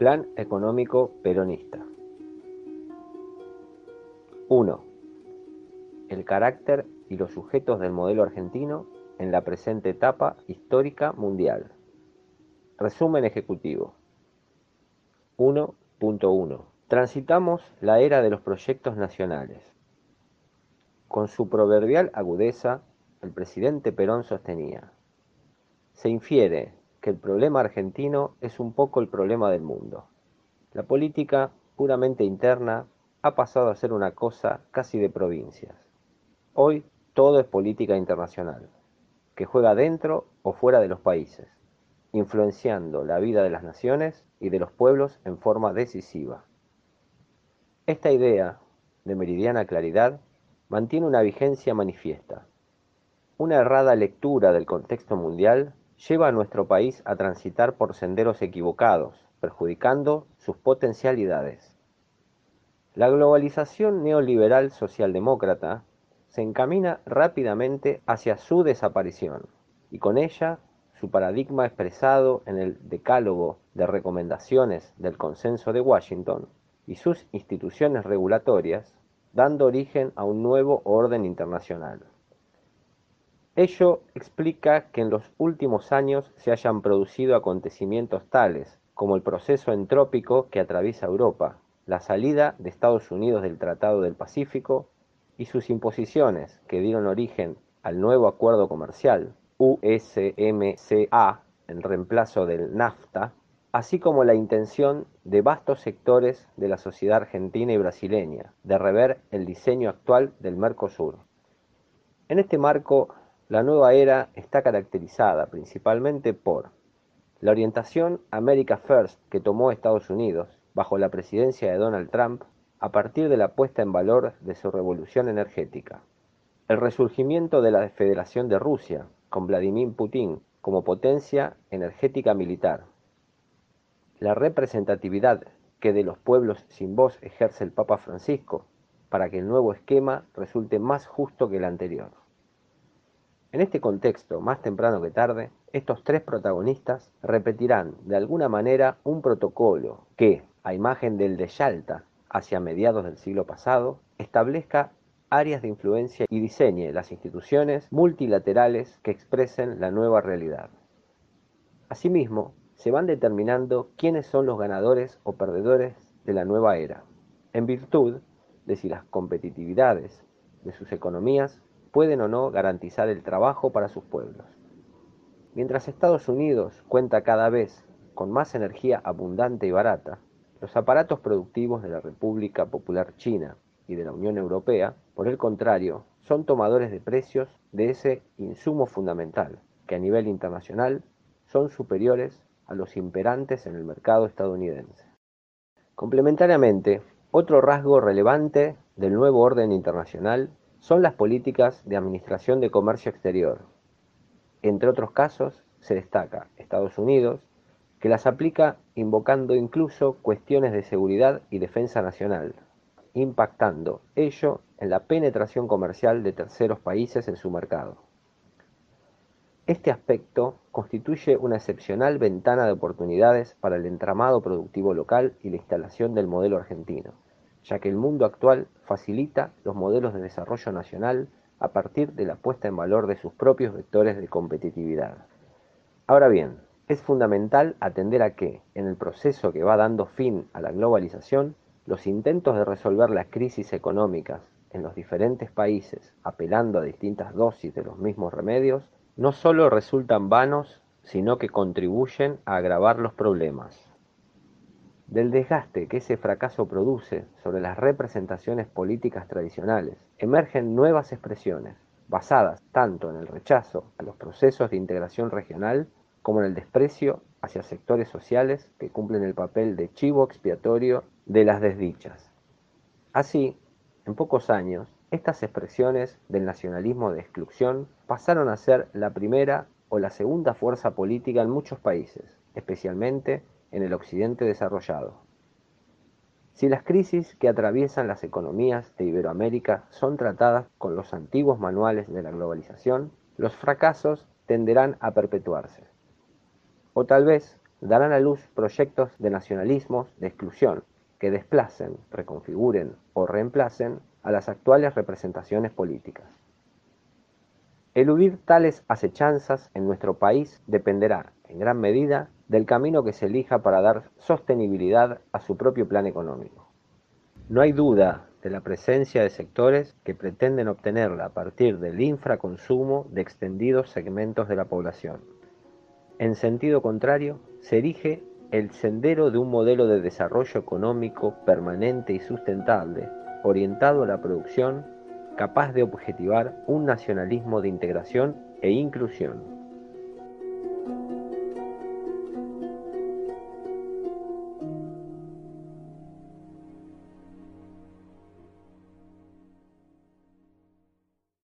Plan económico peronista. 1. El carácter y los sujetos del modelo argentino en la presente etapa histórica mundial. Resumen ejecutivo. 1.1. Transitamos la era de los proyectos nacionales. Con su proverbial agudeza, el presidente Perón sostenía, se infiere que el problema argentino es un poco el problema del mundo. La política puramente interna ha pasado a ser una cosa casi de provincias. Hoy todo es política internacional, que juega dentro o fuera de los países, influenciando la vida de las naciones y de los pueblos en forma decisiva. Esta idea, de meridiana claridad, mantiene una vigencia manifiesta. Una errada lectura del contexto mundial lleva a nuestro país a transitar por senderos equivocados, perjudicando sus potencialidades. La globalización neoliberal socialdemócrata se encamina rápidamente hacia su desaparición y con ella su paradigma expresado en el Decálogo de Recomendaciones del Consenso de Washington y sus instituciones regulatorias, dando origen a un nuevo orden internacional. Ello explica que en los últimos años se hayan producido acontecimientos tales como el proceso entrópico que atraviesa Europa, la salida de Estados Unidos del Tratado del Pacífico y sus imposiciones que dieron origen al nuevo acuerdo comercial USMCA en reemplazo del NAFTA así como la intención de vastos sectores de la sociedad argentina y brasileña de rever el diseño actual del Mercosur. En este marco, la nueva era está caracterizada principalmente por la orientación America First que tomó Estados Unidos bajo la presidencia de Donald Trump a partir de la puesta en valor de su revolución energética, el resurgimiento de la Federación de Rusia con Vladimir Putin como potencia energética militar, la representatividad que de los pueblos sin voz ejerce el Papa Francisco para que el nuevo esquema resulte más justo que el anterior. En este contexto, más temprano que tarde, estos tres protagonistas repetirán de alguna manera un protocolo que, a imagen del de Yalta hacia mediados del siglo pasado, establezca áreas de influencia y diseñe las instituciones multilaterales que expresen la nueva realidad. Asimismo, se van determinando quiénes son los ganadores o perdedores de la nueva era, en virtud de si las competitividades de sus economías pueden o no garantizar el trabajo para sus pueblos. Mientras Estados Unidos cuenta cada vez con más energía abundante y barata, los aparatos productivos de la República Popular China y de la Unión Europea, por el contrario, son tomadores de precios de ese insumo fundamental, que a nivel internacional son superiores a los imperantes en el mercado estadounidense. Complementariamente, otro rasgo relevante del nuevo orden internacional son las políticas de administración de comercio exterior. Entre otros casos, se destaca Estados Unidos, que las aplica invocando incluso cuestiones de seguridad y defensa nacional, impactando ello en la penetración comercial de terceros países en su mercado. Este aspecto constituye una excepcional ventana de oportunidades para el entramado productivo local y la instalación del modelo argentino, ya que el mundo actual facilita los modelos de desarrollo nacional a partir de la puesta en valor de sus propios vectores de competitividad. Ahora bien, es fundamental atender a que, en el proceso que va dando fin a la globalización, los intentos de resolver las crisis económicas en los diferentes países, apelando a distintas dosis de los mismos remedios, no solo resultan vanos, sino que contribuyen a agravar los problemas. Del desgaste que ese fracaso produce sobre las representaciones políticas tradicionales, emergen nuevas expresiones, basadas tanto en el rechazo a los procesos de integración regional como en el desprecio hacia sectores sociales que cumplen el papel de chivo expiatorio de las desdichas. Así, en pocos años, estas expresiones del nacionalismo de exclusión pasaron a ser la primera o la segunda fuerza política en muchos países, especialmente en el occidente desarrollado. Si las crisis que atraviesan las economías de Iberoamérica son tratadas con los antiguos manuales de la globalización, los fracasos tenderán a perpetuarse. O tal vez darán a luz proyectos de nacionalismos de exclusión que desplacen, reconfiguren o reemplacen a las actuales representaciones políticas. Eludir tales acechanzas en nuestro país dependerá, en gran medida, del camino que se elija para dar sostenibilidad a su propio plan económico. No hay duda de la presencia de sectores que pretenden obtenerla a partir del infraconsumo de extendidos segmentos de la población. En sentido contrario, se erige el sendero de un modelo de desarrollo económico permanente y sustentable, orientado a la producción, capaz de objetivar un nacionalismo de integración e inclusión.